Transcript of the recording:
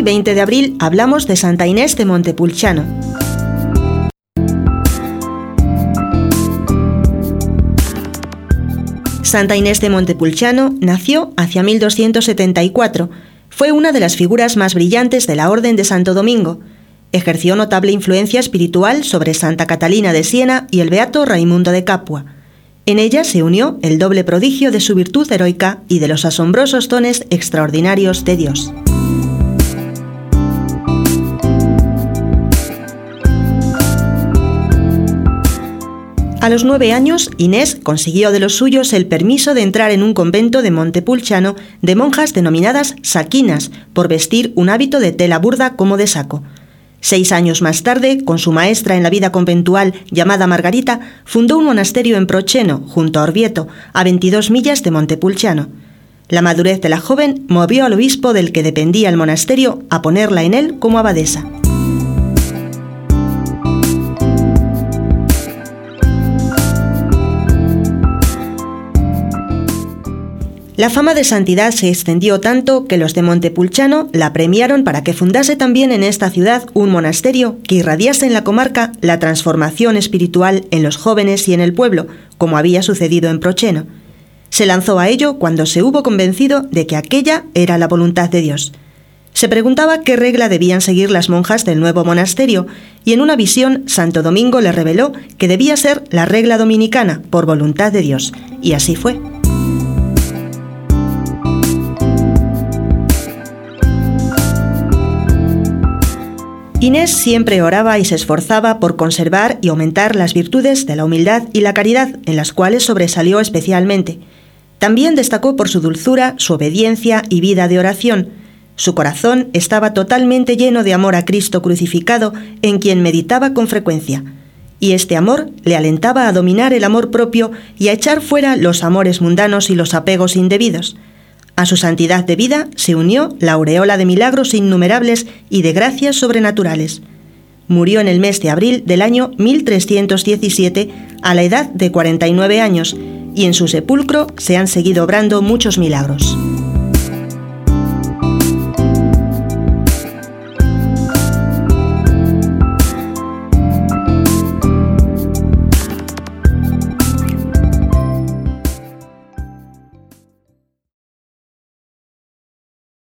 20 de abril hablamos de Santa Inés de Montepulciano. Santa Inés de Montepulciano nació hacia 1274. Fue una de las figuras más brillantes de la Orden de Santo Domingo. Ejerció notable influencia espiritual sobre Santa Catalina de Siena y el beato Raimundo de Capua. En ella se unió el doble prodigio de su virtud heroica y de los asombrosos dones extraordinarios de Dios. A los nueve años, Inés consiguió de los suyos el permiso de entrar en un convento de Montepulciano de monjas denominadas saquinas, por vestir un hábito de tela burda como de saco. Seis años más tarde, con su maestra en la vida conventual llamada Margarita, fundó un monasterio en Procheno, junto a Orvieto, a 22 millas de Montepulciano. La madurez de la joven movió al obispo del que dependía el monasterio a ponerla en él como abadesa. La fama de santidad se extendió tanto que los de Montepulciano la premiaron para que fundase también en esta ciudad un monasterio que irradiase en la comarca la transformación espiritual en los jóvenes y en el pueblo, como había sucedido en Procheno. Se lanzó a ello cuando se hubo convencido de que aquella era la voluntad de Dios. Se preguntaba qué regla debían seguir las monjas del nuevo monasterio, y en una visión Santo Domingo le reveló que debía ser la regla dominicana, por voluntad de Dios, y así fue. Inés siempre oraba y se esforzaba por conservar y aumentar las virtudes de la humildad y la caridad, en las cuales sobresalió especialmente. También destacó por su dulzura, su obediencia y vida de oración. Su corazón estaba totalmente lleno de amor a Cristo crucificado, en quien meditaba con frecuencia. Y este amor le alentaba a dominar el amor propio y a echar fuera los amores mundanos y los apegos indebidos. A su santidad de vida se unió la aureola de milagros innumerables y de gracias sobrenaturales. Murió en el mes de abril del año 1317 a la edad de 49 años y en su sepulcro se han seguido obrando muchos milagros.